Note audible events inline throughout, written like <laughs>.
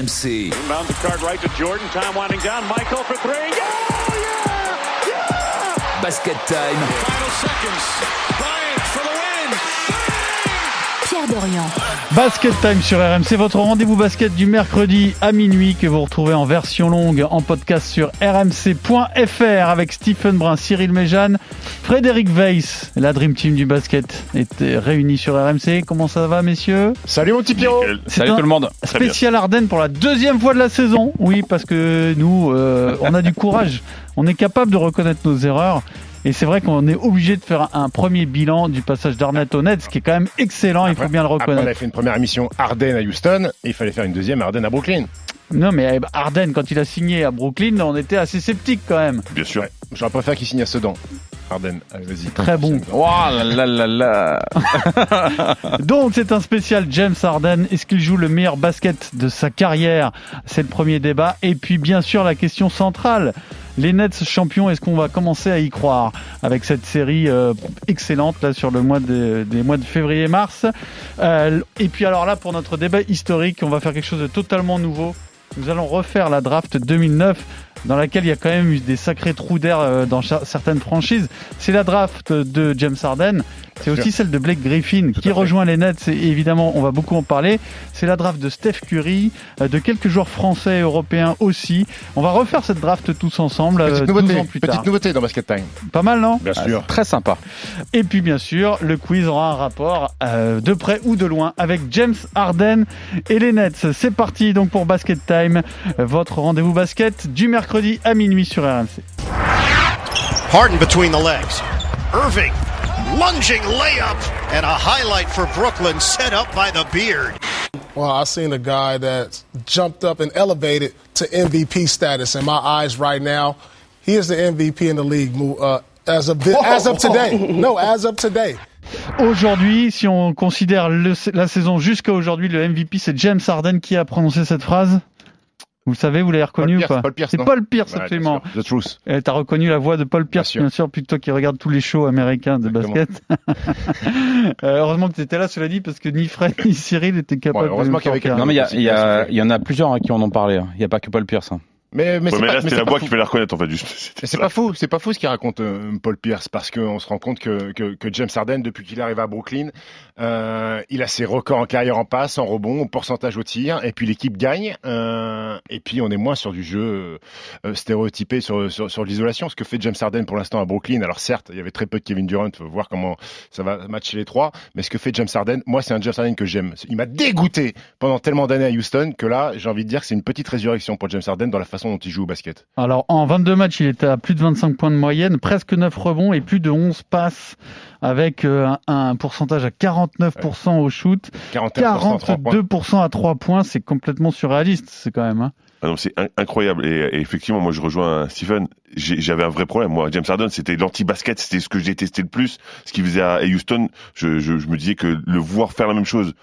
RMC. Inbound the card right to Jordan. Time winding down. Michael for three. Yeah! Yeah! Yeah! Basket time. Final seconds. Pierre Dorian. Basket Time sur RMC, votre rendez-vous basket du mercredi à minuit que vous retrouvez en version longue en podcast sur rmc.fr avec Stephen Brun, Cyril Méjeanne, Frédéric Weiss. La Dream Team du basket est réunie sur RMC. Comment ça va messieurs? Salut mon petit Pierrot Salut un tout le monde. Spécial Ardennes pour la deuxième fois de la saison. Oui, parce que nous, euh, on a du courage. On est capable de reconnaître nos erreurs. Et c'est vrai qu'on est obligé de faire un premier bilan du passage d'Arnett au Nets, ce qui est quand même excellent, il faut bien le Après, on reconnaître. avait fait une première émission Ardennes à Houston et il fallait faire une deuxième Ardennes à Brooklyn. Non, mais Arden, quand il a signé à Brooklyn, on était assez sceptiques quand même. Bien sûr. J'aurais préféré qu'il signe à Sedan. Allez vas-y. Très bon. Oh là là là là. Donc, c'est un spécial James Harden. Est-ce qu'il joue le meilleur basket de sa carrière? C'est le premier débat. Et puis, bien sûr, la question centrale. Les Nets champions, est-ce qu'on va commencer à y croire? Avec cette série euh, excellente là sur le mois de, des mois de février-mars Euh, Et puis alors là, pour notre débat historique, on va faire quelque chose de totalement nouveau. Nous allons refaire la draft 2009 dans laquelle il y a quand même eu des sacrés trous d'air euh, dans certaines franchises. C'est la draft de James Harden. C'est aussi celle de Blake Griffin qui rejoint les Nets. Et évidemment, on va beaucoup en parler. C'est la draft de Steph Curry, euh, de quelques joueurs français et européens aussi. On va refaire cette draft tous ensemble euh, Petite 12 nouveauté, ans plus petite nouveauté dans Basket Time. Pas mal, non? Bien sûr. Très sympa. Et puis bien sûr, le quiz aura un rapport euh, de près ou de loin avec James Harden et les Nets. C'est parti donc pour Basket Time, euh, votre rendez-vous basket du mercredi à minuit sur RMC. Harden between the legs. Irving lunging layup and a highlight for Brooklyn set up by the beard. Well, I seen a guy that jumped up and elevated to MVP status. In my eyes, right now, he is the MVP in the league. Uh, as of as of today, no, as of today. Aujourd'hui, si on considère le- la saison jusqu'à aujourd'hui, le MVP c'est James Harden qui a prononcé cette phrase. Vous le savez, vous l'avez reconnu Paul ou Pierce, pas Paul Pierce, C'est Paul Pierce, Ouais, absolument. The Truth. Et T'as reconnu la voix de Paul Pierce, Bien bien sûr. sûr, plutôt qui regarde tous les shows américains de Exactement. basket. <laughs> Euh, heureusement que tu étais là, cela dit, parce que ni Fred ni Cyril étaient capables Ouais, heureusement qu'il y avait. Non mais il y, a- en a plusieurs hein, qui en ont parlé. hein. Il n'y a pas que Paul Pierce. hein. Mais, mais Ouais, c'est mais pas, là, c'était c'est la voix fou. qui fait la reconnaître, en fait. Juste, c'était Mais c'est pas faux, c'est pas faux ce qu'il raconte euh, Paul Pierce parce qu'on se rend compte que, que, que James Harden depuis qu'il arrive à Brooklyn, euh, il a ses records en carrière en passe, en rebond, en pourcentage au tir, et puis l'équipe gagne, euh, et puis on est moins sur du jeu euh, stéréotypé sur, l'isolation. Ce que fait James Harden pour l'instant à Brooklyn, alors certes, il y avait très peu de Kevin Durant, faut voir comment ça va matcher les trois, mais ce que fait James Harden, moi c'est un James Harden que j'aime. Il m'a dégoûté pendant tellement d'années à Houston que là, j'ai envie de dire que c'est une petite résurrection pour James Harden dans la façon dont il joue au basket. Alors, en 22 matchs, il était à plus de 25 points de moyenne, presque 9 rebonds et plus de 11 passes avec un, un pourcentage à 49% au shoot, 41% à trois points. 42% à 3 points, c'est complètement surréaliste, c'est quand même. Hein. Ah c'est in- incroyable. Et, effectivement, moi, je rejoins Stephen. J'avais un vrai problème. Moi, James Harden, c'était l'anti-basket. C'était ce que j'ai testé le plus. Ce qu'il faisait à Houston, je, me disais que le voir faire la même chose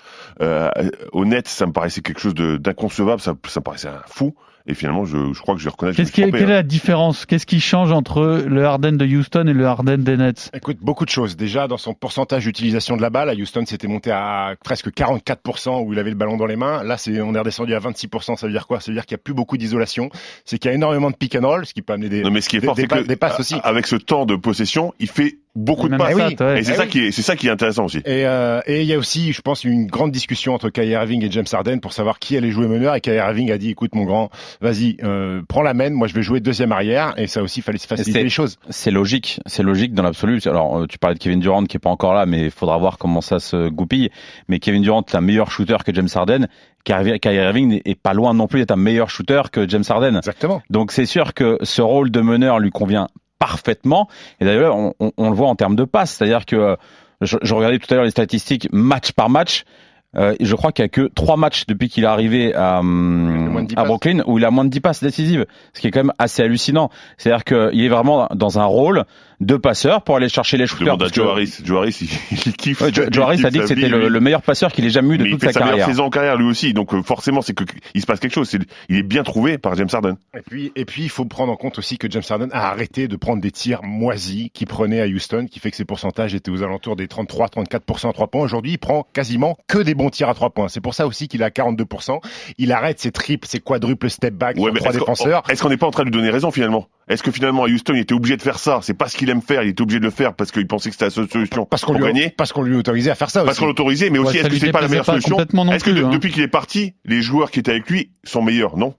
euh, au net, ça me paraissait quelque chose d'inconcevable. Ça, ça me paraissait un fou. Et finalement, je, je crois que je vais reconnaître. que je me qui trompais, quelle est hein. la différence? Qu'est-ce qui change entre le Harden de Houston et le Harden des Nets? Écoute, beaucoup de choses. Déjà, dans son pourcentage d'utilisation de la balle, à Houston, c'était monté à presque 44% où il avait le ballon dans les mains. Là, c'est, on est redescendu à 26%. Ça veut dire quoi? Ça veut dire qu'il n'y a plus beaucoup d'isolation. C'est qu'il y a énormément de pick and roll, ce qui peut amener des, Non, mais ce qui est des, fort, des que des passes aussi. avec ce temps de possession, il fait beaucoup de passes. oui. Et c'est Eh ça oui. qui est, c'est ça qui est intéressant aussi. Et euh, et il y a aussi, je pense, une grande discussion entre Kyrie Irving et James Harden pour savoir qui allait jouer meneur. Et Kyrie Irving a dit, écoute, mon grand, vas-y, euh, prends la main. Moi, je vais jouer deuxième arrière. Et ça aussi, fallait se faciliter les choses. C'est logique, c'est logique dans l'absolu. Alors, euh, tu parlais de Kevin Durant qui est pas encore là, mais il faudra voir comment ça se goupille. Mais Kevin Durant est un meilleur shooter que James Harden. Kyrie Kyrie Irving est pas loin non plus d'être un meilleur shooter que James Harden. Exactement. Donc c'est sûr que ce rôle de meneur lui convient parfaitement. Et d'ailleurs, on, on- on le voit en termes de passes, c'est-à-dire que euh, je, je regardais tout à l'heure les statistiques match par match. Euh, je crois qu'il y a que trois matchs depuis qu'il est arrivé à, 10 à. Brooklyn où il a moins de 10 passes décisives, ce qui est quand même assez hallucinant. C'est-à-dire qu'il est vraiment dans un rôle deux passeurs pour aller chercher les shooters. Demande à parce Joe Harris. Joe Harris, il, <laughs> il kiffe. Ouais, Joe, il Joe Harris kiffe a dit que c'était le, le meilleur passeur qu'il ait jamais eu de Mais il toute fait sa sa meilleure carrière. saison en carrière lui aussi, donc euh, forcément c'est que il se passe quelque chose. C'est- Il est bien trouvé par James Harden. Et puis, et puis, il faut prendre en compte aussi que James Harden a arrêté de prendre des tirs moisis qu'il prenait à Houston, qui fait que ses pourcentages étaient aux alentours des 33-34% à 3 points. Aujourd'hui, il prend quasiment que des bons tirs à 3 points. C'est pour ça aussi qu'il est à 42%. Il arrête ses triples, ses quadruples step back Ouais, sur trois qu'on- défenseurs. Est-ce qu'on n'est pas en train de lui donner raison finalement? Est-ce que finalement à Houston il était obligé de faire ça? C'est pas ce qu'il aime faire, il était obligé de le faire parce qu'il pensait que c'était la seule solution Parce qu'on pour lui, gagner. parce qu'on lui autorisait à faire ça Parce aussi. qu'on l'autorisait, mais Ouais, aussi ça est-ce que lui c'est pas la meilleure pas solution Est-ce que plus, de- hein. depuis qu'il est parti, les joueurs qui étaient avec lui sont meilleurs Non.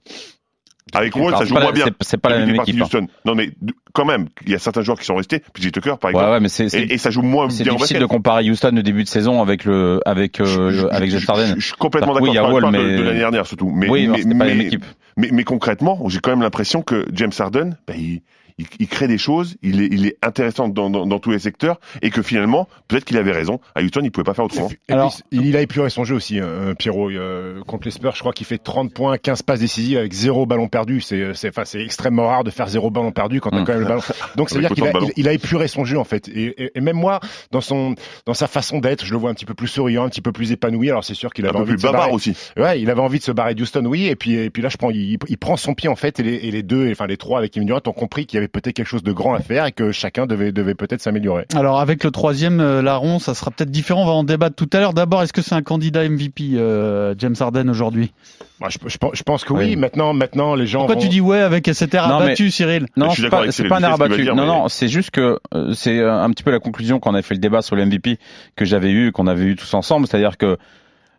Avec Alors, ça c'est joue moins bien. c'est- c'est pas la même équipe, hein. Non mais quand même, il y a certains joueurs qui sont restés, PJ Tucker par exemple, ouais, mais c'est c'est- et, et ça joue moins c'est bien en difficile de comparer Houston au début de saison avec le avec euh, Je- je- avec James je- Harden. Je, je suis complètement Oui, d'accord. il Wall, pas de- l'année dernière surtout. Mais, Oui, non, mais, pas la même mais- équipe. mais, mais concrètement, j'ai quand même l'impression que James Harden, bah, il, il, il crée des choses, il est, il est intéressant dans, dans, dans tous les secteurs, et que finalement, peut-être qu'il avait raison. À Houston, il pouvait pas faire autrement. Et Alors- puis, il a épuré son jeu aussi, euh, Pierrot. euh, contre les Spurs, je crois qu'il fait 30 points, 15 passes décisives avec zéro ballon perdu. C'est, c'est, enfin, c'est extrêmement rare de faire zéro ballon perdu quand t'as Mm. quand même le ballon. <laughs> Donc, c'est-à-dire qu'il a, autant de il, il a épuré son jeu, en fait. Et, et- et même moi, dans son, dans sa façon d'être, je le vois un petit peu plus souriant, un petit peu plus épanoui. Alors, c'est sûr qu'il Un avait peu envie plus de se bavard barrer. aussi. Ouais, il avait envie de se barrer d'Houston, oui. Et puis, et puis là, je prends, il, il prend son pied, en fait, et les, et les deux, enfin, les trois avec Kevin Durant ont compris qu'il y avait peut-être quelque chose de grand à faire et que chacun devait, devait peut-être s'améliorer. Alors avec le troisième euh, larron, ça sera peut-être différent. On va en débattre tout à l'heure. D'abord, est-ce que c'est un candidat MVP, euh, James Harden aujourd'hui? Moi, je, je pense- je pense que oui. Oui. Maintenant, maintenant, les gens Pourquoi vont... tu dis ouais avec cet air Non, mais- abattu, Cyril Non, c'est pas, un air abattu. dire, non, mais- non, c'est juste que euh, c'est euh, un petit peu la conclusion qu'on a fait le débat sur le MVP que j'avais eu, qu'on avait eu tous ensemble. C'est-à-dire que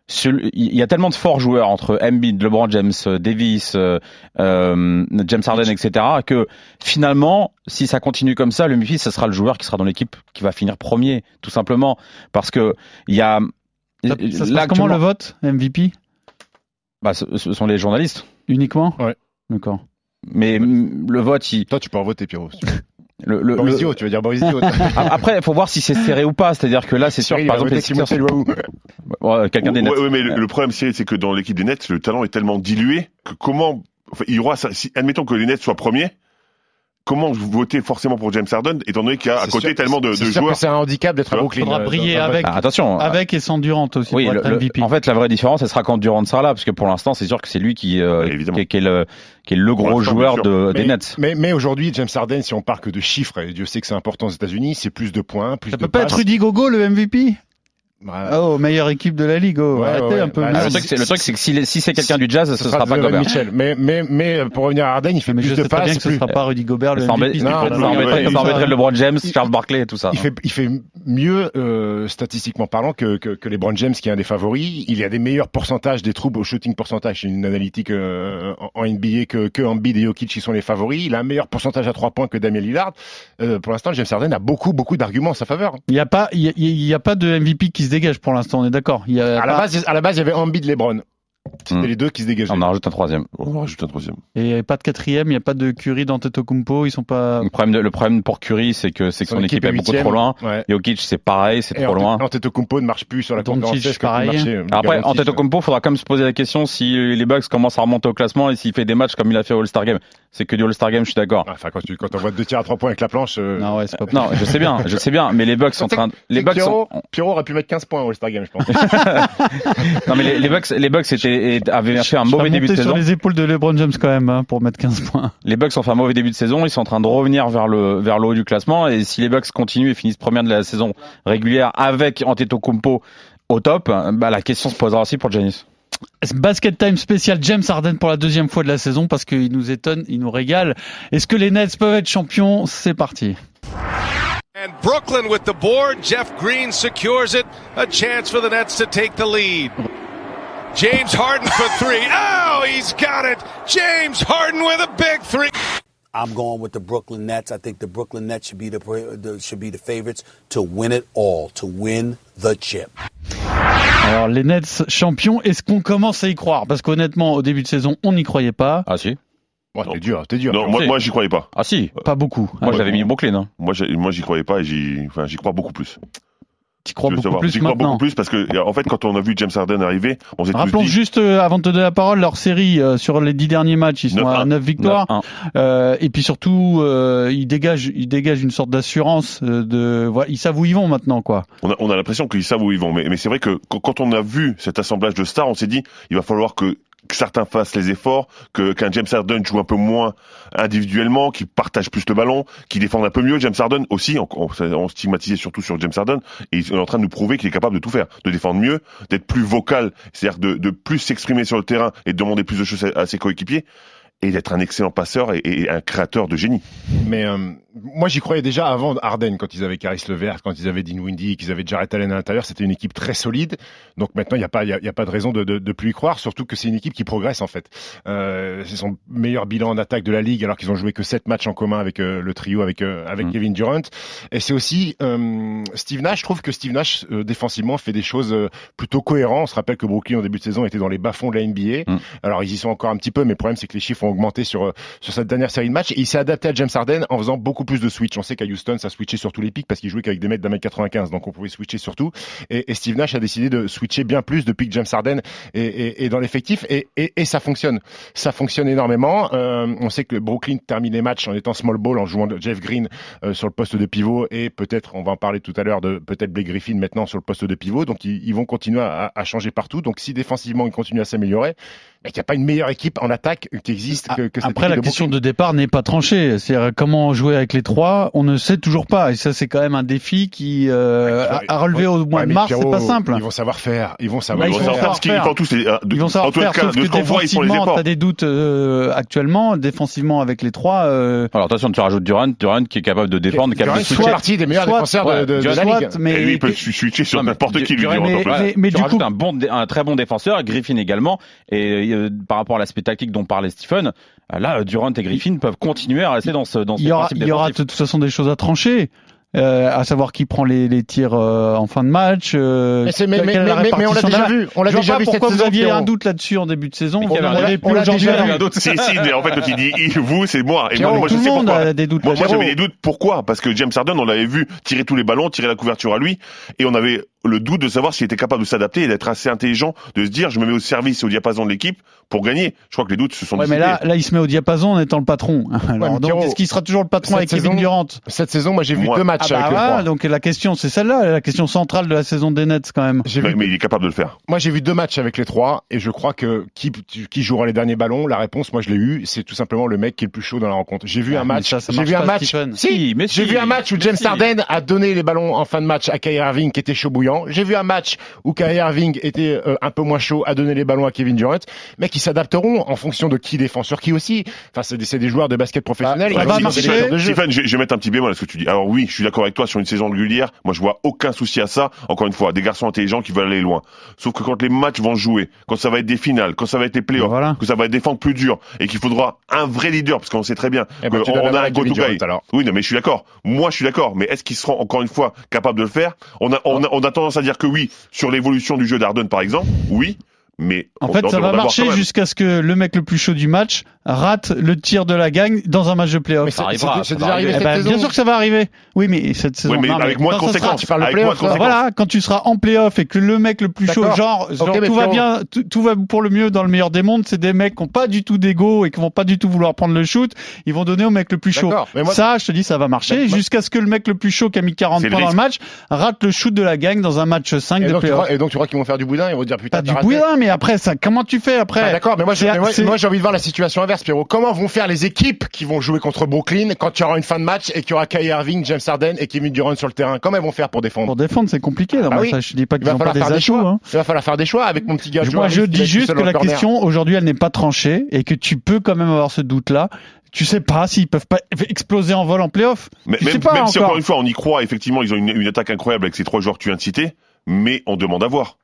il y a tellement de forts joueurs entre Embiid, LeBron James, euh, Davis, euh, euh, James Harden, etc. que finalement, si ça continue comme ça, le MVP, ce sera le joueur qui sera dans l'équipe qui va finir premier, tout simplement, parce que il y a Ça, ça se là, comment le vote MVP bah, ce, ce sont les journalistes. uniquement? Ouais. D'accord. Mais le vote, il, Toi, tu peux en voter, Pierrot. si. Le, le- Boris le- Dio, tu veux dire Boris Dio. A- <laughs> Après, il faut voir si c'est serré ou pas. C'est-à-dire que là, c'est sûr, par exemple, les <laughs> Luau. Ouais, quelqu'un des Nets. ouais, mais le, le problème, Cyril, c'est que dans l'équipe des Nets, le talent est tellement dilué que comment, enfin, il y aura, ça- si, admettons que les Nets soient premiers, comment voter forcément pour James Harden, étant donné qu'il y a à côté sûr- tellement de, de joueurs. que c'est un handicap d'être à Brooklyn. faudra euh, briller dans- dans- avec. Ah, attention. Avec et sans Durant aussi oui, pour le- être le- MVP. en fait, la vraie différence, elle sera quand Durant sera là, parce que pour l'instant, c'est sûr que c'est lui qui, euh, qui, est- qui est le, qui est le gros joueur bien de, Mais, des Nets. mais, mais aujourd'hui, James Harden, si on part que de chiffres, et Dieu sait que c'est important aux États-Unis, c'est plus de points, plus Ça de peut pas être. Rudy Gogo le MVP Oh, meilleure équipe de la ligue. Oh, Ouais, arrêtez ouais, un peu. ouais. Ah, Ah, le truc, c'est, le truc, c'est que si, si c'est quelqu'un du jazz, ce, sera pas Gobert. Mitchell. Mais, mais, mais pour revenir à Harden, il fait mais plus je de sais très bien passes. ce sera pas Rudy Gobert le Ça embêterait- LeBron James, Charles Barkley et tout ça. Il fait, il fait mieux euh, statistiquement parlant que, que, que LeBron James, qui est un des favoris. Il a des meilleurs pourcentages des troubles au shooting pourcentage. C'est une analytique euh, en, en NBA que, que Embiid et Jokic qui sont les favoris. Il a un meilleur pourcentage à trois points que Damien Lillard. Euh, pour l'instant, James Harden a beaucoup, beaucoup d'arguments en sa faveur. Il n'y a pas, il y y a pas de MVP qui se dégage pour l'instant. On est d'accord. À la base, à la base, il y avait Embiid, LeBron. C'était Hmm. les deux qui se dégageaient. On en rajoute un troisième. On en rajoute un troisième. et pas de quatrième. Il n'y a pas de Curry d'Antetokounmpo. Ils sont pas. Le problème, de- le problème pour Curry, c'est que, c'est que son, équipe est beaucoup trop loin. Ouais. Jokic, c'est pareil, c'est trop loin. Antetokounmpo ne marche plus sur la conférence pareil. marchait, euh, Après, Antetokounmpo, faudra quand même se poser la question si les Bucks commencent à remonter au classement et s'il fait des matchs comme il a fait au All-Star Game. C'est que du All-Star Game, je suis d'accord. ouais. Enfin, quand tu, quand on voit deux tirs à trois points avec la planche, euh, Non, ouais, c'est pas. Non, je sais bien, je sais bien, mais les Bucks <laughs> sont en train, les Bucks sont, Pierrot, Pierrot aurait pu mettre 15 points au All-Star Game, je pense. <laughs> non mais les, les Bucks, les Bucks étaient, et- avaient fait un mauvais début de monté sur saison. les épaules de LeBron James quand même hein, pour mettre 15 points. Les Bucks ont fait un mauvais début de saison, ils sont en train de revenir vers le, vers le haut du classement et si les Bucks continuent et finissent première de la saison régulière avec Antetokounmpo au top, bah la question se posera aussi pour Giannis. Basket Time spécial James Harden pour la deuxième fois de la saison parce qu'il nous étonne, il nous régale. Est-ce que les Nets peuvent être champions? C'est parti. And Brooklyn with the board. Jeff Green secures it. A chance for the Nets to take the lead. James Harden for three. Oh, he's got it. James Harden with a big three. I'm going with the Brooklyn Nets. I think the Brooklyn Nets should be the, the should be the favorites to win it all, to win the chip. Alors les Nets champions, est-ce qu'on commence à y croire? Parce qu'honnêtement, au début de saison, on n'y croyait pas, Ah si, Bon, t'es dur, t'es dur. Non, moi, moi, j'y croyais pas. ah si. pas beaucoup. Moi Ah, j'avais mis Brooklyn. Hein. Moi, j'y croyais pas et j'y, enfin, j'y crois beaucoup plus. Tu crois beaucoup savoir. plus crois maintenant. beaucoup plus parce que, en fait, quand on a vu James Harden arriver, on s'est tous Rappelons dit. juste, euh, avant de te donner la parole, leur série euh, sur les dix derniers matchs, ils sont à 9-1. 9 victoires. 9-1. Euh, et puis surtout, euh, ils dégagent, ils dégagent une sorte d'assurance. euh, de, voilà, ils savent où ils vont maintenant, quoi. On a, on a l'impression qu'ils savent où ils vont. Mais, mais c'est vrai que quand on a vu cet assemblage de stars, on s'est dit, il va falloir que, que certains fassent les efforts, que qu'un James Harden joue un peu moins individuellement, qu'il partage plus le ballon, qu'il défende un peu mieux. James Harden aussi, on, on, stigmatisait surtout sur James Harden, et il est en train de nous prouver qu'il est capable de tout faire, de défendre mieux, d'être plus vocal, c'est-à-dire de, de plus s'exprimer sur le terrain et de demander plus de choses à, à ses coéquipiers, et d'être un excellent passeur et, et un créateur de génie. Mais euh, moi, j'y croyais déjà avant Harden, quand ils avaient Caris Levert, quand ils avaient Dinwiddie, qu'ils avaient Jarrett Allen à l'intérieur. C'était une équipe très solide. Donc maintenant, il n'y a pas, il y a, y a pas de raison de, de, de plus y croire. Surtout que c'est une équipe qui progresse en fait. Euh, c'est son meilleur bilan en attaque de la ligue, alors qu'ils ont joué que sept matchs en commun avec euh, le trio, avec euh, avec Mm. Kevin Durant. Et c'est aussi euh, Steve Nash. Je trouve que Steve Nash euh, défensivement fait des choses euh, plutôt cohérentes. On se rappelle que Brooklyn en début de saison était dans les bas fonds de la NBA. Mm. Alors ils y sont encore un petit peu, mais le problème c'est que les chiffres ont augmenté sur sur cette dernière série de matchs. Et il s'est adapté à James Harden en faisant beaucoup plus de switch. On sait qu'à Houston, ça switchait sur tous les pics parce qu'il jouait qu'avec des mecs d'un mètre 95, donc on pouvait switcher sur tout. Et, Steve Nash a décidé de switcher bien plus depuis que James Harden est, dans l'effectif et, ça fonctionne. Ça fonctionne énormément. Euh, on sait que Brooklyn termine les matchs en étant small ball, en jouant Jeff Green euh, sur le poste de pivot et peut-être, on va en parler tout à l'heure, de peut-être Blake Griffin maintenant sur le poste de pivot. Donc ils, ils vont continuer à, à changer partout. Donc si défensivement ils continuent à s'améliorer, mais il n'y a pas une meilleure équipe en attaque qui existe que, que cette Après, la de question Brooklyn. de départ n'est pas tranchée. C'est comment jouer avec les trois, on ne sait toujours pas. Et ça, c'est quand même un défi qui euh, Ouais, à, à relever au mois Ouais, de mars, c'est pas simple. Ils vont savoir faire. Ils vont Bah, savoir ils ils vont savoir faire parce qu'ils faire. font tous les, de- Ils vont savoir en tout cas, faire, sauf de que ce qu'on voit, ils font les défensivement, t'as des doutes euh, actuellement. Défensivement, avec les trois, euh, Alors attention, tu rajoutes Durant, Durant qui est capable de défendre, Durant capable de fait switcher. partie des meilleurs soit- défenseurs de, de, de Durant la soit, ligue. mais Et lui, il peut switcher sur n'importe qui, lui, Durant, Durant, mais- du coup- un bon, un très bon défenseur, Griffin également, et euh, par rapport à l'aspect tactique dont parlait Stephen, euh, là, Durant et Griffin peuvent continuer à rester dans ce dans il y aura, il y aura de toute façon des choses à trancher. Euh, à savoir qui prend les, les tirs euh, en fin de match. Euh, Mais on l'a déjà vu. On l'a Je vois déjà pas vu cette pourquoi vous saison, aviez Pierrot. un doute là-dessus en début de saison. On il y avait on plus l'a aujourd'hui. déjà là. vu. un doute. Si, si, mais en fait, quand il dit il, vous, c'est moi. Et Pierrot, moi, moi, je tout le sais monde pourquoi. a des doutes Moi, moi, j'avais des doutes. Pourquoi? Parce que James Harden, on l'avait vu tirer tous les ballons, tirer la couverture à lui, et on avait le doute de savoir s'il était capable de s'adapter et d'être assez intelligent, de se dire, je me mets au service et au diapason de l'équipe pour gagner. Je crois que les doutes se sont Ouais, mais dissipés. là, là, il se met au diapason en étant le patron. <laughs> Alors, donc, est-ce qu'il sera toujours le patron avec Kevin saison, Durant? Cette saison, moi, j'ai vu Moi. deux Ah matchs bah avec le voilà, 3. donc la question, c'est celle-là, la question centrale de la saison des Nets quand même. Mais, vu, mais il est capable de le faire. moi, j'ai vu deux matchs avec les trois, et je crois que qui, qui jouera les derniers ballons, la réponse, moi, je l'ai eu, c'est tout simplement le mec qui est le plus chaud dans la rencontre. J'ai vu Ah, un match, ça, ça j'ai vu un match. Si, mais j'ai si, vu un match où James si. Harden a donné les ballons en fin de match à Kyrie Irving qui était chaud bouillant. J'ai vu un match où Kyrie Irving était euh, un peu moins chaud à donner les ballons à Kevin Durant, mais qui s'adapteront en fonction de qui défend sur qui aussi. Enfin, c'est des, des joueurs de basket professionnel. des jeu. Stephen, je, je vais mettre un petit bémol à ce que tu dis. Alors oui, je suis d'accord avec toi sur une saison régulière. Moi, je vois aucun souci à ça. Encore une fois, des garçons intelligents qui veulent aller loin. Sauf que quand les matchs vont jouer, quand ça va être des finales, quand ça va être les playoffs, Voilà. que ça va être des fentes plus dures et qu'il faudra un vrai leader, parce qu'on sait très bien Eh ben, qu'on on a un go-to guy. Durant, alors. Oui, non, mais je suis d'accord. Moi, je suis d'accord. Mais est-ce qu'ils seront encore une fois capables de le faire? On a, on a, on a tendance à dire que oui sur l'évolution du jeu d'Arden, par exemple. Oui, mais En on fait, ça va marcher jusqu'à ce que le mec le plus chaud du match rate le tir de la gagne dans un match de Mais playoff. arrivera, c'est- ça c'est va déjà arrivé arriver. Eh cette ben, bien sûr que ça va arriver. Oui, mais cette saison. Oui, mais non, avec moins de sera- conséquences. tu parles de Avec playoff, moins de là. conséquences. Voilà, quand tu seras en playoff et que le mec le plus chaud, genre, genre, mais tout va bien, tout, tout va pour le mieux dans le meilleur des mondes, c'est des mecs qui ont pas du tout d'ego et qui vont pas du tout vouloir prendre le shoot, ils vont donner au mec le plus chaud. Mais moi- ça, je te dis, ça va marcher Mais jusqu'à ce que le mec le plus chaud qui a mis 40 C'est le points dans le match rate le shoot de la gagne dans un match 5 Et de playoff. et donc tu crois qu'ils vont faire du boudin Ils vont dire putain, Pas du t'as raté. Mais après, ça, comment tu fais après Ah, D'accord, mais moi, je- C'est- mais moi, c'est- moi, j'ai envie de voir la situation inverse, Pierrot. Comment vont faire les équipes qui vont jouer contre Brooklyn quand il y aura une fin de match et qu'il y aura Kyrie Irving, James Harden et Kevin Durant sur le terrain? Comment ils vont faire pour défendre? Pour défendre, c'est compliqué. Ah oui. ça, je dis pas Il qu'ils va ont pas falloir des faire des atouts. choix. hein. Il va falloir faire des choix avec mon petit gars. Moi, je dis juste que la corner. question aujourd'hui, elle n'est pas tranchée et que tu peux quand même avoir ce doute-là. Tu sais pas s'ils peuvent pas exploser en vol en playoff. Mais, Tu même, sais pas même si encore. encore une fois on y croit, effectivement, ils ont une, une attaque incroyable avec ces trois joueurs que tu viens de citer, mais on demande à voir.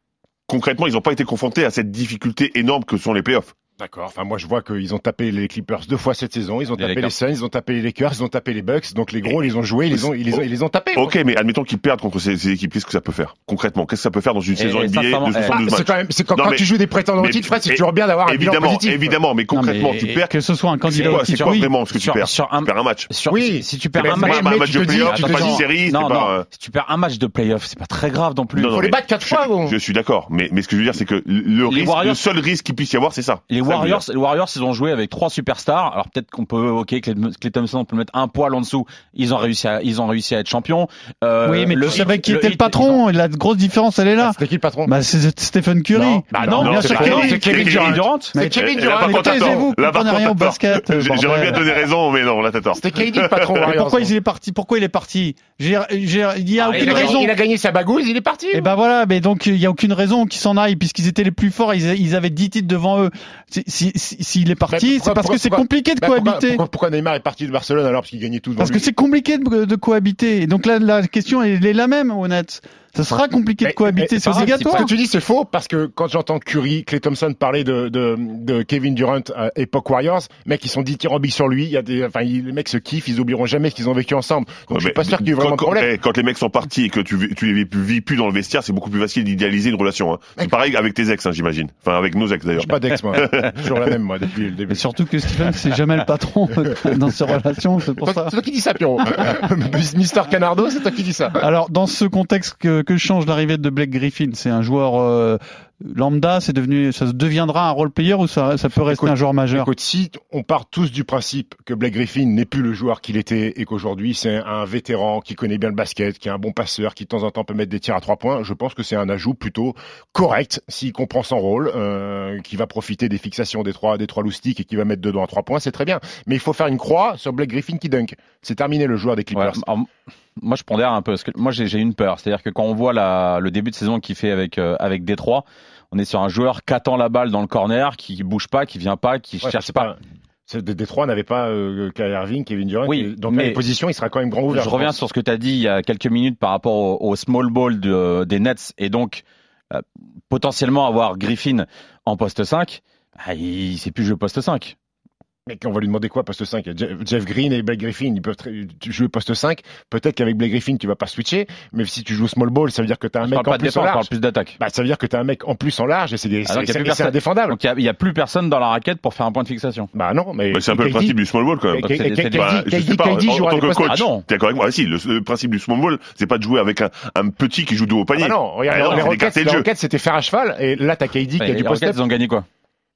Concrètement, ils n'ont pas été confrontés à cette difficulté énorme que sont les playoffs. D'accord. Enfin, moi, je vois qu'ils ont tapé les Clippers deux fois cette saison. Ils ont Les tapé les Lakers. Suns, ils ont tapé les Lakers, ils ont tapé les Bucks. Donc les gros, ils les ont joués, ils les ont, ils les ont, ils les ont tapés. Ok, mais admettons qu'ils perdent contre ces, ces équipes. Qu'est-ce que ça peut faire concrètement? Qu'est-ce que ça peut faire dans une Et- saison et NBA de eh, 72 Ah, c'est matchs? quand même, c'est quand, Non, quand mais- tu joues des prétendants au titre, Fred, c'est toujours bien d'avoir un bilan Évidemment, positif. évidemment, mais Non, concrètement, mais tu perds. que ce soit un candidat c'est quoi oui. vraiment ce que tu perds? sur un- Tu perds un match. Oui. si, tu perds un match, un de playoff, pas une série, non, c'est non, pas. si tu perds un match de playoff, c'est pas très grave non plus. Faut les battre quatre je- fois, gros. Je suis d'accord, mais, mais ce que je veux dire, c'est que le, risque, Warriors- le seul risque qu'il puisse y avoir, c'est ça. Warriors, les Warriors, ils ont joué avec trois superstars. Alors peut-être qu'on peut, ok, Clay, Thompson, on peut le mettre un poil en dessous. Ils ont réussi à, ils ont réussi à être champions. Euh, Oui, mais le tu savais qui était le patron. La grosse différence, elle est là. C'était qui le patron Bah, c'est Stephen Curry. Non. Bah non, non. c'est Kevin Kevin Durant. C'est Kevin Durant. taisez-vous, comprenez rien au basket, J'aurais bien donné raison, mais non, là, t'as tort. C'était KD le patron. Pourquoi il est parti? Pourquoi il est parti? Il y a Ah, aucune raison. il a gagné sa bagouille, il est parti. Et ben voilà, mais donc il y a aucune raison qu'ils s'en aillent puisqu'ils étaient les plus forts, ils, ils avaient 10 titres devant eux. Si- si- si- S'il est parti, c'est pourquoi- parce que c'est compliqué de pourquoi- cohabiter. Pourquoi, pourquoi Neymar est parti de Barcelone alors parce qu'il gagnait tout Parce que c'est compliqué de, de cohabiter. Et donc là, la question elle est la même, honnête. Ça sera compliqué de cohabiter, c'est obligatoire. Ce que tu dis, c'est faux parce que quand j'entends Curry, Clay Thompson parler de, de, de Kevin Durant à époque Warriors, mec, ils sont dithyrambiques sur lui. Il y a des, enfin, ils- les mecs se kiffent, ils oublieront jamais ce qu'ils ont vécu ensemble. Donc, Ouais, je suis mais pas sûr qu'il y ait quand- vraiment de problème. eh, Quand les mecs sont partis et que tu, vis- tu les vis plus dans le vestiaire, c'est beaucoup plus facile d'idéaliser une relation. Hein. C'est pareil avec tes ex, hein, j'imagine. Enfin, avec nos ex d'ailleurs. J'ai pas d'ex, moi. <laughs> Toujours la même, moi, depuis le début. Et surtout que Stephen, c'est jamais le patron <laughs> dans ses relations, c'est pour C'est ça. toi qui dis ça, Pierrot. <laughs> Mister Canardo, c'est toi qui dis ça. Alors, dans ce contexte que, que change l'arrivée de Blake Griffin, c'est un joueur euh, lambda, c'est devenu, ça deviendra un role player ou ça, ça peut rester Écoute, un joueur majeur? Écoute, si on part tous du principe que Blake Griffin n'est plus le joueur qu'il était et qu'aujourd'hui c'est un vétéran qui connaît bien le basket, qui est un bon passeur, qui de temps en temps peut mettre des tirs à trois points, je pense que c'est un ajout plutôt correct s'il comprend son rôle, euh, qui va profiter des fixations des trois des trois loustiques et qui va mettre dedans à trois points, c'est très bien. Mais il faut faire une croix sur Blake Griffin qui dunk. C'est terminé le joueur des Ouais, Clippers. Moi, je pondère un peu parce que moi, j'ai une peur. C'est-à-dire que quand on voit la, le début de saison qu'il fait avec euh, avec Détroit, on est sur un joueur qui attend la balle dans le corner, qui bouge pas, qui vient pas, qui Ouais, cherche pas. Détroit n'avait pas euh, Kyrie Irving, Kevin Durant. Oui, dans mais- les positions, il sera quand même grand ouvert. Je reviens pense. sur ce que tu as dit il y a quelques minutes par rapport au, au small ball de- des Nets et donc euh, potentiellement avoir Griffin en poste 5. Ah, il sait plus jouer poste 5. Mais on va lui demander quoi poste 5 Jeff Green et Blake Griffin, ils peuvent très- jouer poste 5. Peut-être qu'avec Blake Griffin, tu vas pas switcher, mais si tu joues small ball, ça veut dire que tu as un mec en plus défense, en parle large. plus d'attaque. Bah, ça veut dire que tu as un mec en plus en large et c'est des- Alors qu'il y a c'est- plus c'est- c'est personne. indéfendable. Donc il y a- plus personne dans la raquette pour faire un point de fixation. Bah non, mais Bah, c'est un peu le principe du small ball quand même. KD KD en, jouera tant que coach, Ah non. t'es d'accord avec moi Ah si, le, principe du small ball, c'est pas de jouer avec un, petit qui joue de haut Ah panier. bah non, regarde, Ah les Rockets, c'était faire à cheval, et là, t'as KD qui Ouais, a du ils ont gagné quoi?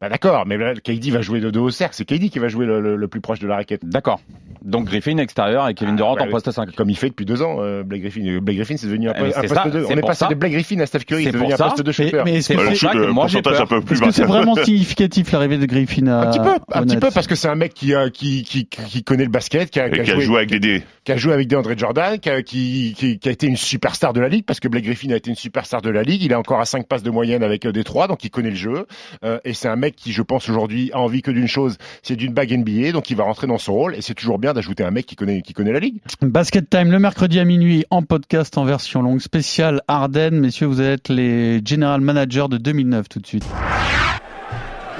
Bah d'accord, mais là, KD va jouer de dos au cercle, c'est KD qui va jouer le, le- le plus proche de la raquette. D'accord. Donc Griffin extérieur et Kevin Durant bah en poste 5. Comme il fait depuis deux ans, euh, Blake Griffin. Euh, Blake Griffin, c'est devenu un, mais c'est poste ça, 2. c'est On est passé ça. de Blake Griffin à Steph Curry, C'est devenu un poste 2 Mais, shooter. mais C'est Bah, c'est ça shoot, que le moi, j'ai peur. un peu plus est-ce que c'est vraiment significatif l'arrivée de Griffin à Un petit peu, un petit peu, parce que c'est un mec qui, a- qui, qui, qui connaît le basket, qui a, Et qui a joué avec des dés. qui a joué avec DeAndre Jordan, qui a, qui, qui, qui a été une superstar de la ligue, parce que Blake Griffin a été une superstar de la ligue. Il est encore à 5 passes de moyenne avec euh, des 3, donc il connaît le jeu. Euh, et c'est un mec qui, je pense, aujourd'hui, a envie que d'une chose, c'est d'une bague NBA, donc il va rentrer dans son rôle. Et c'est toujours bien d'ajouter un mec qui connaît, qui connaît la ligue. Basket Time le mercredi à minuit en podcast en version longue spéciale Ardennes. Messieurs, vous être les general managers de 2009 tout de suite.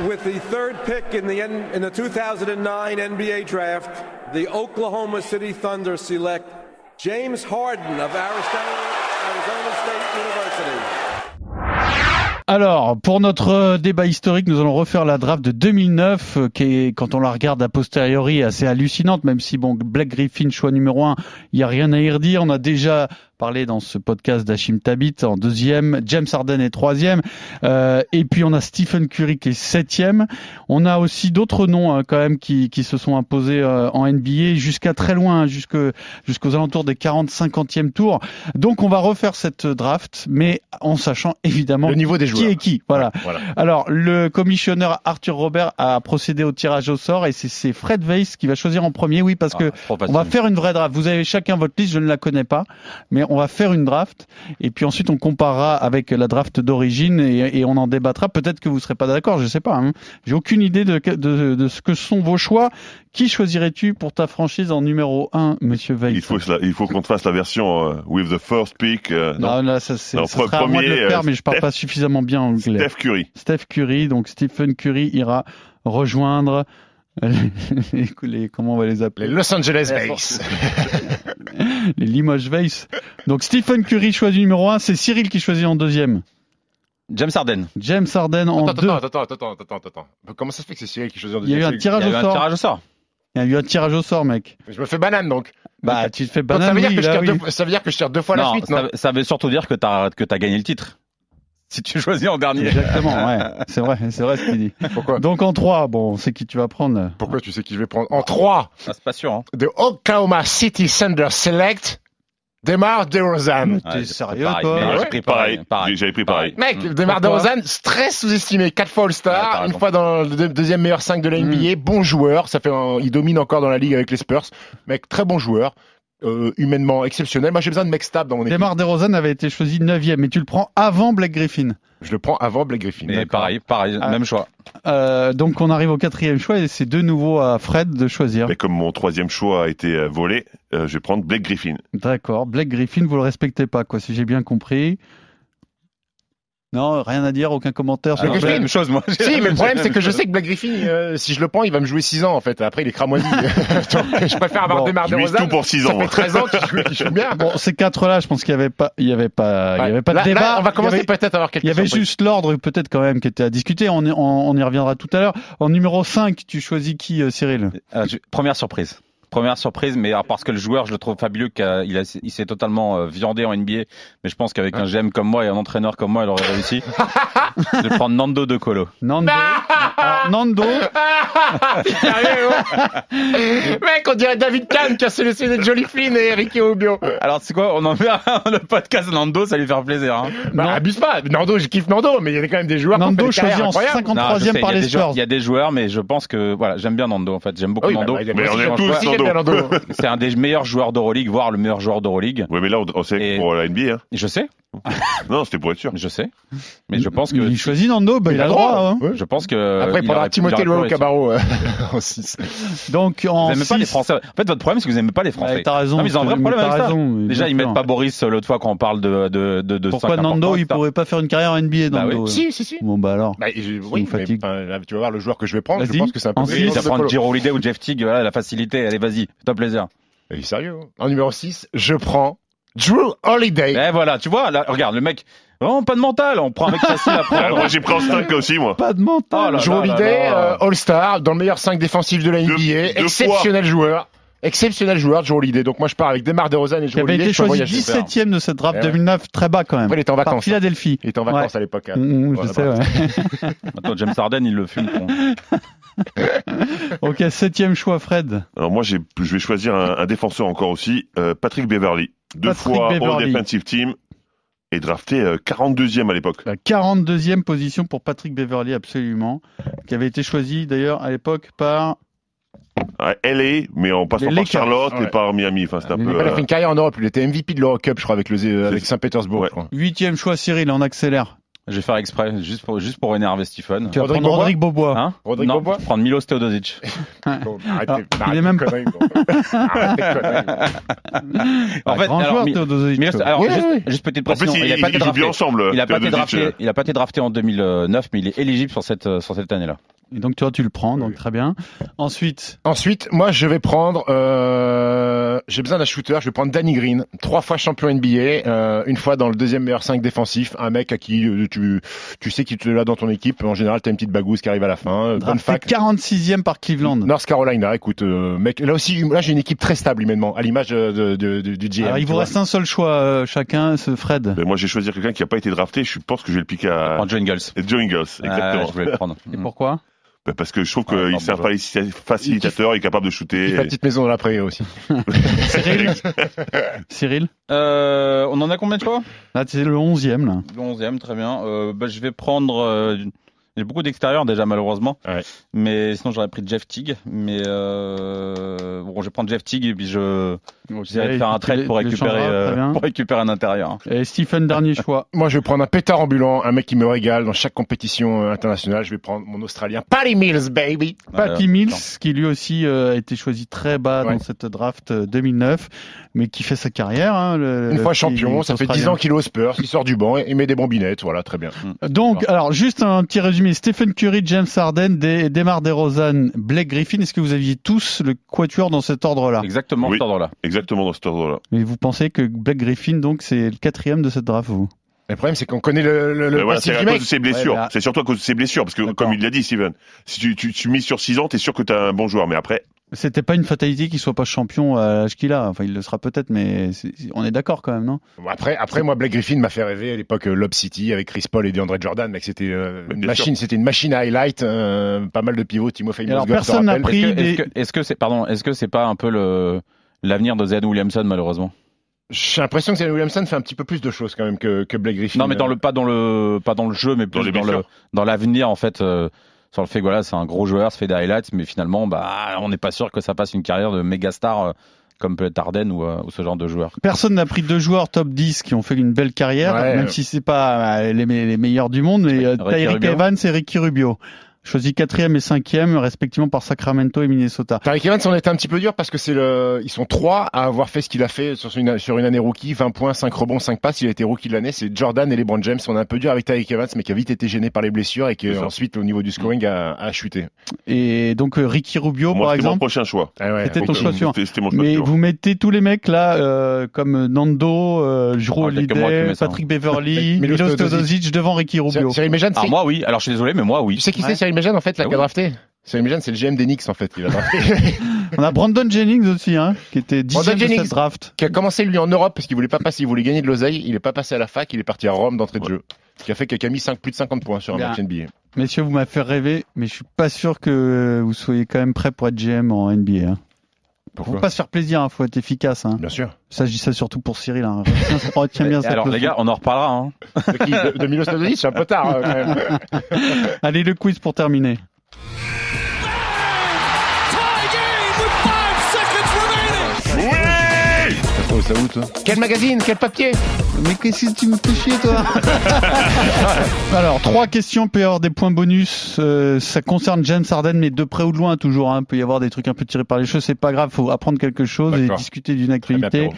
With the third pick in the, N- in the 2009 NBA draft, the Oklahoma City Thunder select James Harden of Arizona, Arizona State University. Alors, pour notre euh, débat historique, nous allons refaire la draft de 2009, euh, qui est, quand on la regarde a posteriori, assez hallucinante, même si, bon, Black Griffin, choix numéro un, il n'y a rien à y redire. On a déjà parlé dans ce podcast d'Achim Tabit en deuxième, James Harden est troisième, euh, et puis on a Stephen Curry qui est septième. On a aussi d'autres noms hein, quand même qui, qui se sont imposés euh, en NBA jusqu'à très loin, jusque jusqu'aux alentours des 40-50e tours. Donc on va refaire cette draft, mais en sachant évidemment Le niveau des qui joueurs. est qui. Voilà. Voilà. Alors, le commissionneur Arthur Robert a procédé au tirage au sort et c'est- c'est Fred Weiss qui va choisir en premier. Oui, parce que Ah, trop on va faire une vraie draft. Vous avez chacun votre liste, je ne la connais pas, mais on va faire une draft et puis ensuite on comparera avec la draft d'origine et, et on en débattra. Peut-être que vous serez pas d'accord, je sais pas. Hein. J'ai aucune idée de, de, de ce que sont vos choix. Qui choisirais-tu pour ta franchise en numéro 1, Monsieur Weiss Il faut, cela- il faut qu'on te fasse la version euh, with the first pick. euh, non. Non, là, ça, c'est, Non, ça sera à moi de le premier, faire, euh, mais je parle Steph- pas suffisamment bien anglais. Steph Curry. Steph Curry, donc Stephen Curry ira rejoindre <laughs> les, les- comment on va les appeler Les Los Angeles Ace. <laughs> Les Limoges Vase. Donc Stephen Curry choisi numéro 1, c'est Cyril qui choisit en deuxième. James Harden. James Harden en Attends, deux. attends, attends, attends, attends, attends, attends. Comment ça se fait que c'est Cyril qui choisit en Il y a eu deuxième un tirage Il y au a eu un sort. tirage au sort. Il y a eu un tirage au sort, mec. Je me fais banane donc. Bah, tu te fais banane, ça veut dire que je tire deux fois la non, suite, ça, non ça veut surtout dire que t'as que t'as gagné le titre. Si tu choisis en dernier. Exactement, ouais. <laughs> C'est vrai, c'est vrai ce qu'il dit. Pourquoi Donc en 3, bon, c'est qui tu vas prendre Pourquoi tu sais qui je vais prendre En 3, Ah, c'est pas sûr. Hein. de Oklahoma City Thunder Select, Demar DeRozan. T'es Ouais, sérieux, pareil, toi J'ai pris Pareil, pareil. j'avais pris pareil. Mec, Mm. Demar Pourquoi DeRozan, très sous-estimé, 4 fois All-Star, une fois dans le deux- deuxième meilleur 5 de la NBA, bon joueur, ça fait un- il domine encore dans la ligue avec les Spurs. Mec, très bon joueur, euh, humainement exceptionnel. Moi, j'ai besoin de mecs stables dans mon équipe. Demar DeRozan avait été choisi 9 mais tu le prends avant Blake Griffin. Je le prends avant Blake Griffin. Mais pareil, pareil, Ah. même choix. Euh, donc on arrive au quatrième choix et c'est de nouveau à Fred de choisir. Mais comme mon troisième choix a été euh, volé, euh, je vais prendre Blake Griffin. D'accord. Blake Griffin, vous le respectez pas, quoi, si j'ai bien compris. Non, rien à dire, aucun commentaire sur Blake C'est la même chose, moi. Si, mais le problème, c'est que je sais que Blake Griffin, <laughs> euh, si je le prends, il va me jouer 6 ans, en fait. Après, il est cramoisi. <laughs> <laughs> Je préfère avoir Bon, Demar Je mise DeRozan. tout pour 6 Ça ans. fait 13 ans qu'il joue, joue bien. Bon, ces quatre-là, je pense qu'il y avait pas, il y avait pas, il y avait pas de Là- là, débat. on va Il y commencer avait- peut-être à avoir quelques Il y avait surprises. juste l'ordre, peut-être quand même, qui était à discuter. On, y- on, on y reviendra tout à l'heure. En numéro 5, tu choisis qui, euh, Cyril? Euh, je- Première surprise. Première surprise, mais alors, parce que le joueur, je le trouve fabuleux, qu'il a- il, s'est totalement euh, viandé en NBA. Mais je pense qu'avec un GM comme moi et un entraîneur comme moi, il aurait réussi. <laughs> je vais prendre Nando De Colo. Nando. Alors, Nando. <laughs> Sérieux, ouais. <laughs> Mec, on dirait David Kahn qui a sélectionné Jolie Flynn et Ricky Rubio. Alors, c'est quoi On en fait un- le podcast Nando, ça lui faire plaisir. Hein. Bah, Non. abuse pas. Nando, je kiffe Nando, mais il y a quand même des joueurs Nando choisi en incroyables. 53e je sais, par il y a les des joueurs- Spurs. Il y a des joueurs, mais je pense que voilà, j'aime bien Nando. En fait, j'aime beaucoup Ah oui, bah, Nando. bah, Mais on aussi, tous <laughs> C'est un des meilleurs joueurs d'Euroleague, voire le meilleur joueur d'Euroleague. Ouais, mais là, on, on sait Et- pour la NBA. Hein. Je sais, <laughs> Non, c'était pour être sûr. je sais. Mais je pense que Il choisit Nando, il, a le droit. hein. Ouais. je pense que Après, il prendra Timothée Lowe pu Cabarro euh, <laughs> en 6. Donc en Vous n'aimez pas les Français. En fait, votre problème, c'est que vous n'aimez pas les Français. Ouais, T'as raison. Non, mais ils ont un vrai problème t'as avec ça. Déjà, ils mettent pas Boris euh, l'autre fois quand on parle de de de, de Pourquoi Nando, il pourrait pas faire une carrière en NBA, Bah Nando oui. Si, si, si. Bon, bah alors. Bah, oui, tu vas voir le joueur que je vais prendre. Je pense que c'est un peu Oui, dans ça prend colo. Giro Holiday ou Jeff voilà, la facilité, allez, vas-y, fais-toi plaisir. Il est sérieux. hein. En numéro 6, je prends Drew Holiday. Eh voilà, tu vois, là, regarde, le mec, vraiment pas de mental, on prend un mec facile à <laughs> Ah, prendre. moi, j'ai pris en 5 aussi, moi. Pas de mental. Oh là Drew là Holiday, euh, All-Star, dans le meilleur 5 défensif de la NBA. deux exceptionnel joueur. Exceptionnel joueur, Drew Holiday. Donc moi, je pars avec Demar DeRozan et avait Holiday. été je peux choisi voyager. 17ème de cette draft Eh ouais. 2009, très bas quand même. Après, il était en Par vacances. hein. Philadelphie. Il était en vacances à l'époque. hein. Mm, je Voilà, sais, ouais. <laughs> Attends, James Harden, il le fume. ok, septième choix, Fred. Alors moi, j'ai- je vais choisir un, un défenseur encore aussi, euh, Patrick Beverly. Deux Patrick fois Beverly. All Defensive Team et drafté euh, 42e à l'époque. La 42e position pour Patrick Beverly, absolument. Qui avait été choisi d'ailleurs à l'époque par. À LA, mais en passant Les par. Charlotte et Ouais. par Miami. Enfin, c'était un Il peu. pas euh, fait une carrière en Europe. Il était MVP de l'Eurocup, je crois, avec, le, avec C'est- Saint-Pétersbourg. Huitième choix, Cyril, on accélère. Je vais faire exprès, juste pour, juste pour énerver Stephen. Tu vas Rodrigue prendre Bobois Rodrigue Bobois. Hein Rodrigue non, Bobois je vais prendre Milos Teodosic. <laughs> Bon, arrêtez, Ah, il est même conneries. En Ah, fait, grand alors, joueur, Mi- Teodosic. Milos- alors, Oui, juste, oui, juste petite En plus, précision, ils, il a pas été drafté. ensemble. Il a pas été drafté, il a pas été drafté en 2009, mais il est éligible sur cette, sur cette année-là. Et donc, toi, tu le prends, donc Oui. très bien. Ensuite, Ensuite, moi, je vais prendre. Euh, j'ai besoin d'un shooter. Je vais prendre Danny Green, trois fois champion NBA, euh, une fois dans le deuxième meilleur 5 défensif, un mec à qui euh, tu tu sais qu'il te l'a dans ton équipe. En général, t'as une petite bagousse qui arrive à la fin. Euh, Bonne drafté fac. 46e par Cleveland. North Carolina, écoute, euh, mec, là aussi, là j'ai une équipe très stable humainement, à l'image de, de- de- de- du GM. Alors, il tu vous reste un seul choix, euh, chacun, ce Fred. Ben, moi, j'ai choisi quelqu'un qui n'a pas été drafté. Je pense que je vais le piquer à Joe Ingles. Joe Ingles. Exactement. Ah, je voulais le prendre. Et pourquoi? Ben, parce que je trouve Ah, qu'il non, c'est un bon, faci- facilitateur, il est capable de Il shooter. fait la petite maison dans la prairie aussi. <laughs> Cyril <laughs> Cyril Euh, on en a combien de choix Là, c'est le 11e, là. Le 11e, très bien. Euh, bah, je vais prendre. J'ai beaucoup d'extérieur déjà, malheureusement. Ouais. Mais sinon, j'aurais pris Jeff Teague. Mais euh, bon, je vais prendre Jeff Teague et puis je de faire un trade pour récupérer, euh, pour récupérer un intérieur. Et Stephen, dernier <laughs> choix. Moi, je vais prendre un pétard ambulant, un mec qui me régale dans chaque compétition euh, internationale. Je vais prendre mon Australien, Patty Mills, baby. Patty Mills, non. qui lui aussi euh, a été choisi très bas Ouais. dans cette draft euh, 2009, mais qui fait sa carrière. hein, le- Une le fois champion, ça fait 10 Australien. ans qu'il est au Spurs, il sort du banc et il met des bombinettes, voilà, très bien. Donc, alors, juste un petit résumé mais Stephen Curry, James Harden, Des- Demar DeRozan, Blake Griffin, est-ce que vous aviez tous le quatuor dans cet ordre-là? Exactement Oui. cet ordre-là. Exactement dans cet ordre-là. Et vous pensez que Blake Griffin, donc, c'est le quatrième de cette draft, vous? Le problème, c'est qu'on connaît le, le, le voilà, c'est à cause de ses blessures. Ouais, bah- C'est surtout à cause de ses blessures, parce que comme il l'a dit, Steven, si tu, tu, tu mises sur 6 ans, t'es sûr que t'as un bon joueur. Mais après, C'était pas une fatalité qu'il soit pas champion à l'âge qu'il a. Enfin, il le sera peut-être, mais c'est- on est d'accord quand même, non? Après, après, moi, Blake Griffin m'a fait rêver à l'époque euh, Lob City avec Chris Paul et DeAndre Jordan, mec, c'était euh, une sûr. machine, c'était une machine à highlight, euh, pas mal de pivots, Timofey Et alors, personne n'a pris- Est-ce que- des- est-ce que est-ce que c'est pardon, est-ce que c'est pas un peu le l'avenir de Zion Williamson malheureusement? J'ai l'impression que Zion Williamson fait un petit peu plus de choses quand même que, que Blake Griffin. Non, mais dans le pas dans le pas dans le jeu, mais Dans plus dans, dans l'avenir en fait. euh, sur le fait que voilà, c'est un gros joueur, ça fait des highlights, mais finalement, bah, on n'est pas sûr que ça passe une carrière de méga star euh, comme peut être Harden ou, euh, ou ce genre de joueur. Personne n'a pris deux joueurs top 10 qui ont fait une belle carrière, Ouais. même si c'est pas euh, les, les meilleurs du monde, mais Tyreek. Evans et Ricky Rubio. Choisi quatrième et cinquième, respectivement par Sacramento et Minnesota. Tariq Evans, on était un petit peu dur parce que c'est le, ils sont trois à avoir fait ce qu'il a fait sur une, sur une année rookie, 20 points, 5 rebonds, 5 passes. Il a été rookie de l'année. C'est Jordan et LeBron James. On est un peu dur avec Tariq Evans, mais qui a vite été gêné par les blessures et qui ensuite, au niveau du scoring, a, a chuté. Et donc euh, Ricky Rubio, moi, par c'était mon exemple. prochain choix. Ah ouais. C'était ton choix choix Mais vous mettez tous les mecs là, euh, comme Nando, euh, Jrue Ah, Holiday, ça. Patrick Beverly, <laughs> Milos Teodosic. Devant Ricky Rubio. Cyril Mejan, Alors c'est, moi, oui. Alors je suis désolé, mais moi, oui. tu sais qui c'est Cyril en fait, là, Ah oui. drafté? Cyril c'est le GM des Knicks, en fait, qui l'a drafté. <laughs> On a Brandon Jennings aussi, hein, qui était Brandon dixième de Jennings. cette draft. qui a commencé, lui, en Europe, parce qu'il voulait pas passer, il voulait gagner de l'oseille. Il est pas passé à la fac, il est parti à Rome d'entrée de jeu. Ce qui a fait qu'il a mis 5, plus de 50 points sur un Bien. match NBA. Messieurs, vous m'avez fait rêver, mais je suis pas sûr que vous soyez quand même prêts pour être GM en NBA. Hein. Faut Pourquoi? pas se faire plaisir, hein, faut être efficace. Hein. Bien sûr. Ça, je dis ça surtout pour Cyril. Hein. Retiens- Retiens bien cette Alors les gars, on en reparlera. Hein. De qui? De, de Milos Teodosic, c'est un peu tard, euh, quand même. <laughs> Allez, le quiz pour terminer. Ça où, toi Quel magazine? Quel papier? Mais qu'est-ce que tu me fais chier, toi <laughs> Alors, trois questions, peut y avoir des points bonus. Euh, ça concerne James Harden, mais de près ou de loin, toujours. Hein. peut y avoir des trucs un peu tirés par les cheveux. C'est pas grave, faut apprendre quelque chose et discuter d'une Très bien, actualité.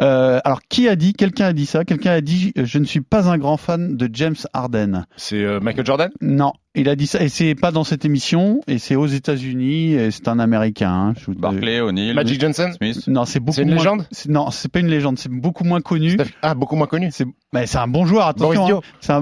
Euh, alors, qui a dit Quelqu'un a dit ça. Quelqu'un a dit Je ne suis pas un grand fan de James Harden. C'est euh, Michael Jordan? Non, il a dit ça. Et c'est pas dans cette émission. Et c'est aux États-Unis. Et c'est un Américain. hein. Je vous- Barclay, O'Neal, Magic Johnson? Smith. Non, c'est beaucoup C'est une moins- légende Non, c'est pas une légende. C'est beaucoup moins connu. Ah, beaucoup moins connu. C'est mais c'est un bon joueur, attention. Hein. C'est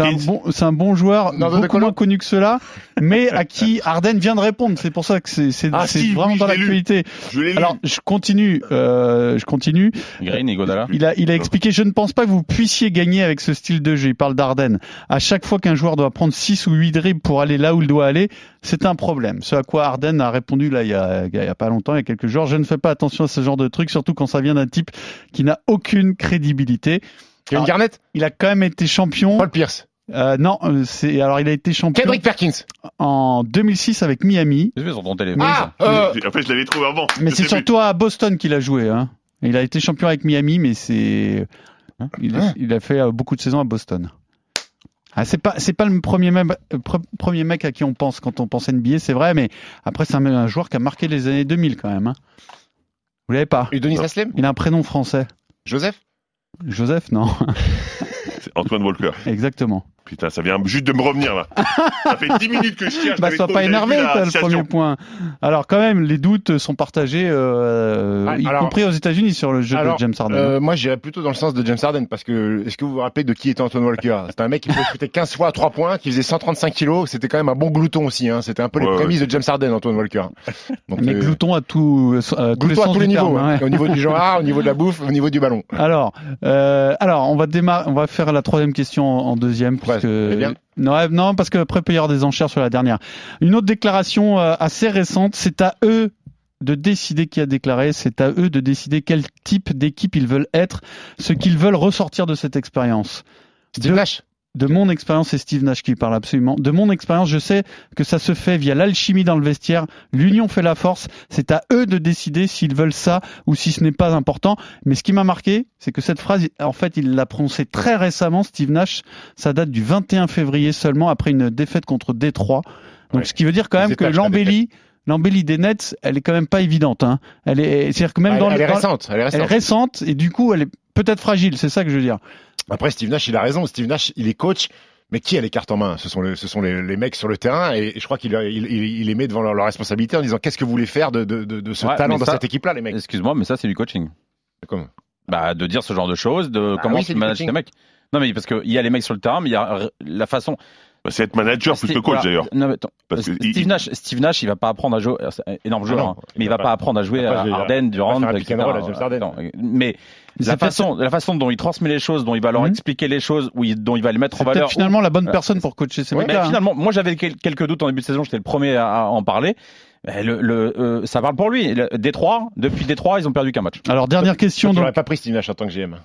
un, bon, c'est un bon joueur, Non, beaucoup moins connu que cela, mais à qui Arden vient de répondre. C'est pour ça que c'est c'est Ah, si, vraiment oui, dans l'actualité. Je l'ai lu. Alors je continue, euh, je continue. Green et Godala. Il a, il a expliqué, je ne pense pas que vous puissiez gagner avec ce style de jeu. Il parle d'Arden. À chaque fois qu'un joueur doit prendre 6 ou 8 dribbles pour aller là où il doit aller, c'est un problème. Ce à quoi Arden a répondu là il y a, il y a pas longtemps, il y a quelques jours. Je ne fais pas attention à ce genre de truc, surtout quand ça vient d'un type qui n'a aucune crédibilité. Kevin. Garnett? Il a quand même été champion. Paul Pierce? Euh, non, euh, c'est alors il a été champion Kendrick Perkins? en 2006 avec Miami, Ah, euh, En fait, je l'avais trouvé avant. mais c'est surtout à Boston qu'il a joué. Hein. Il a été champion avec Miami, mais c'est il, Hein il a fait euh, beaucoup de saisons à Boston. Ah, c'est pas c'est pas le premier mec, euh, pre- premier mec à qui on pense quand on pense NBA, c'est vrai, mais après c'est un, un joueur qui a marqué les années 2000 quand même. Hein. Vous l'avez pas? Udonis Haslem? Il a un prénom français. Joseph? Joseph, non <laughs> C'est Antoine Walker. Exactement. Putain, ça vient juste de me revenir là. <laughs> ça fait 10 minutes que je cherche. Bah, sois pas énervé, t'as le premier point. Alors, quand même, les doutes sont partagés, euh, Ouais, y alors- compris aux États-Unis sur le jeu Alors, de James Harden. Euh, moi, j'irais plutôt dans le sens de James Harden parce que est-ce que vous vous rappelez de qui était Antoine Walker? C'était un mec qui pouvait shooter 15 fois à 3 points, qui faisait 135 kilos. C'était quand même un bon glouton aussi. Hein. C'était un peu les Ouais, prémices de James Harden, Antoine Walker. Donc, Mais euh, glouton à tout, euh, tous les à tous les terme, niveaux, hein. ouais. au niveau du genre, au niveau de la bouffe, au niveau du ballon. Alors, euh, alors, on va démarrer, on va faire la troisième question en, deuxième, Que bien. non, parce que après il peut y avoir des enchères sur la dernière. Une autre déclaration euh, assez récente, c'est à eux de décider qui a déclaré, c'est à eux de décider quel type d'équipe ils veulent être, ce qu'ils veulent ressortir de cette expérience. Steve De- Nash. De mon expérience, c'est Steve Nash qui parle absolument. De mon expérience, je sais que ça se fait via l'alchimie dans le vestiaire. L'union fait la force. C'est à eux de décider s'ils veulent ça ou si ce n'est pas important. Mais ce qui m'a marqué, c'est que cette phrase, en fait, il l'a prononcée très récemment, Steve Nash. Ça date du 21 février seulement, après une défaite contre Détroit. Donc, Ouais. ce qui veut dire quand même que l'embellie, l'embellie des Nets, elle est quand même pas évidente. Hein. Elle est, c'est-à-dire que même elle, dans elle le, est dans- récente. Elle est elle est récente. récente et du coup, elle est peut-être fragile. C'est ça que je veux dire. Après, Steve Nash, il a raison. Steve Nash, il est coach. Mais qui a les cartes en main? Ce sont, les, ce sont les, les mecs sur le terrain et je crois qu'il il, il, il les met devant leur, leur responsabilité en disant qu'est-ce que vous voulez faire de, de, de, de ce Ouais, talent dans ça- cette équipe-là, les mecs? Excuse-moi, mais ça, c'est du coaching. Comment? Bah, de dire ce genre de choses, de Bah comment oui, coaching. tes mecs. Non, mais parce qu'il y a les mecs sur le terrain, mais il y a la façon. Bah, c'est être manager plus Steve- que coach voilà. d'ailleurs. Non, mais attends. Parce que Steve, il- Nash, Steve Nash, il va pas apprendre à jouer. C'est un énorme joueur, Ah non, hein. il mais il va va pas- pas apprendre à jouer à va Durant. Non, Mais C'est la façon, la façon dont il transmet les choses, dont il va leur Mhm. expliquer les choses, où il- dont il va les mettre en C'est peut-être valeur. finalement la bonne Ouais. personne pour coacher ces Mais mecs-là. hein. finalement, moi j'avais quel- quelques doutes en début de saison, j'étais le premier à, en parler. Le, le, euh, ça parle pour lui. Le- Détroit, depuis Détroit, ils ont perdu qu'un match. Alors dernière question. Tu donc. n'aurais pas pris Steve Nash en tant que GM.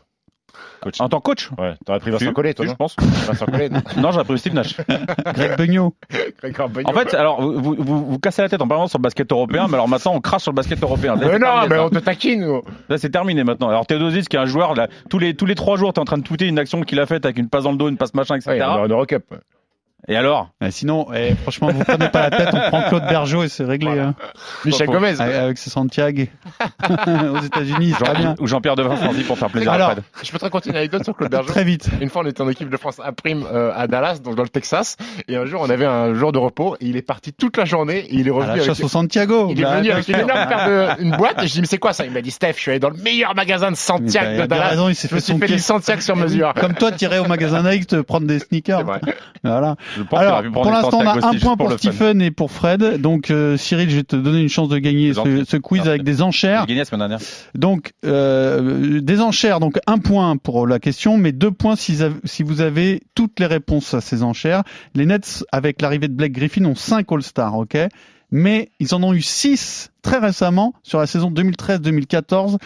Coach. En tant que coach Ouais, t'aurais pris Vincent Collet, toi, je pense. Vincent Collet, non Non, j'aurais pris Steve Nash. <laughs> Greg Bagnon. En fait, alors, vous, vous, cassez la tête en parlant sur le basket européen, mais alors maintenant, on crache sur le basket européen. Là, Mais non, terminé, mais ça. on te taquine. nous. Là, c'est terminé maintenant. Alors, Theodosis, qui est un joueur, là, tous les, tous les trois jours, t'es en train de tweeter une action qu'il a faite avec une passe dans le dos, une passe machin, etc. Ouais, en en Eurocup. Et alors? Eh, sinon, eh, franchement, vous prenez pas la tête, on prend Claude Bergeau et c'est réglé. Voilà. hein. Michel Gomez. Avec- Avec ses Santiago <laughs> aux États-Unis, Jean- bien. Ou Jean-Pierre Devin Franzy pour faire plaisir Alors, à Fred. je peux te raconter une anecdote sur Claude Bergeau. Très vite. Une fois, on était en équipe de France à prime euh, à Dallas, donc dans le Texas, et un jour, on avait un jour de repos, et il est parti toute la journée, et il est À revenu la avec, chasse au Santiago. il est Bah, venu avec une énorme paire de, une boîte, et je dis, mais c'est quoi ça? Il m'a dit, Steph, je suis allé dans le meilleur magasin de Bah, Santiago de bien Dallas. raison, il s'est fait son fait du. Santiago sur mesure. Comme toi, tirer au magasin Nike te prendre des sneakers. Voilà. Je pense qu'il Alors, pour l'instant, on a un point pour. Stephen et pour Fred. Donc, euh, Cyril, je vais te donner une chance de gagner ce, quiz avec des enchères. J'ai gagné la semaine dernière. Donc, euh, des enchères, donc un point pour la question, mais deux points si, si vous avez toutes les réponses à ces enchères. Les Nets, avec l'arrivée de Blake Griffin, ont cinq All-Stars, ok? Mais ils en ont eu six très récemment sur la saison 2013-2014.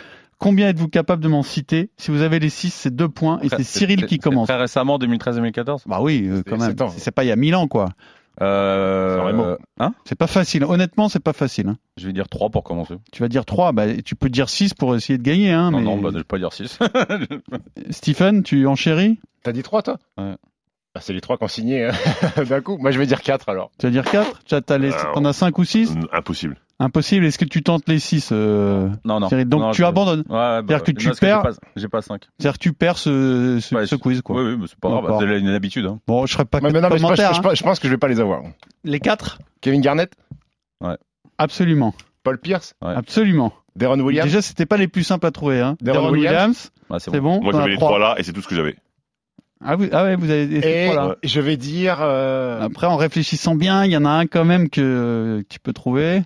Combien êtes-vous capable de m'en citer? Si vous avez les six, c'est deux points, et c'est Cyril qui commence. Très récemment, 2013-2014. Bah oui, euh, quand C'est- même. c'est pas il y a mille ans, quoi. Euh, Remo. hein? C'est pas facile. Honnêtement, c'est pas facile. hein. Je vais dire 3 pour commencer. Tu vas dire 3, bah, tu peux dire 6 pour essayer de gagner. Hein, Non, mais... non, bah, je vais pas dire 6. <laughs> Stephen, tu enchéris T'as dit trois, toi? Ouais. Bah, c'est les trois qui ont signé euh, <laughs> d'un coup. Moi, je vais dire quatre, alors. Tu vas dire 4 Tu as, t'as les- Alors. t'en as 5 ou 6 Impossible. Impossible. Est-ce que tu tentes les 6 euh... non, non. Donc Non, tu je- abandonnes. Ouais, ouais, bah, C'est-à-dire que tu non, perds- j'ai pas- J'ai pas 5. C'est-à-dire que tu perds ce, ce, Ouais, ce quiz, quoi. Oui, oui, mais c'est pas grave. D'accord. C'est une habitude. Hein. Bon, je serais pas Ouais, mais non, mais je, pense- hein. pense- je pense que je vais pas les avoir. Les 4 Kevin Garnett, Absolument. Paul Pierce, Ouais. Absolument. Deron Williams. Déjà, c'était pas les plus simples à trouver. Hein. Deron Deron Williams. Williams, Ouais, c'est bon. bon. Moi, j'avais les trois. trois là et c'est tout ce que j'avais. Ah, vous, ah ouais, vous avez et trois-là. je vais dire. euh, Après, en réfléchissant bien, il y en a un quand même que tu peux trouver.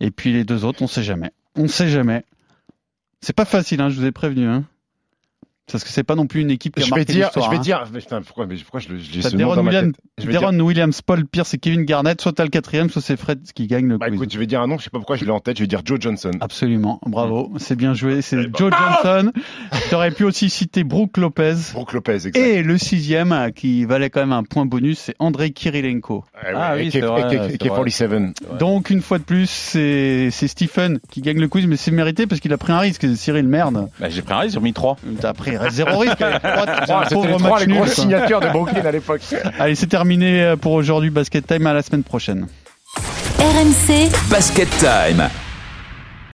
Et puis les deux autres, on sait jamais. On sait jamais. C'est pas facile, hein, je vous ai prévenu. Hein. Parce que c'est pas non plus une équipe qui a je vais marqué dire, l'histoire, je vais hein. dire, mais putain, pourquoi, mais pourquoi je, le- j'ai T'as ce nom Deron dans ma Williams, tête Je vais dire, Deron Williams, Paul Pierce et Kevin Garnett. Soit t'as le quatrième, soit c'est Fred qui gagne le bah quiz. écoute, je vais dire un nom, je sais pas pourquoi je l'ai en tête, je vais dire Joe Johnson. Absolument, bravo, c'est bien joué. C'est Eh ben, Joe Johnson. <laughs> Tu aurais pu aussi citer Brooke Lopez. Brooke Lopez, exact. Et le sixième, qui valait quand même un point bonus, c'est Andrei Kirilenko. Eh Ah oui, c'est vrai, et K- c'est et vrai. K47. Donc une fois de plus, c'est c'est Stephen qui gagne le quiz, mais c'est mérité parce qu'il a pris un risque. Cyril, merde. Bah, j'ai pris un risque, j'ai mis 3. T'as pris zéro risque. Allez, <laughs> trois, Ah, un C'était pauvre les trois les grosses signatures de Brooklyn à l'époque. <laughs> Allez, c'est terminé pour aujourd'hui. Basket Time à la semaine prochaine. RMC, Basket Time.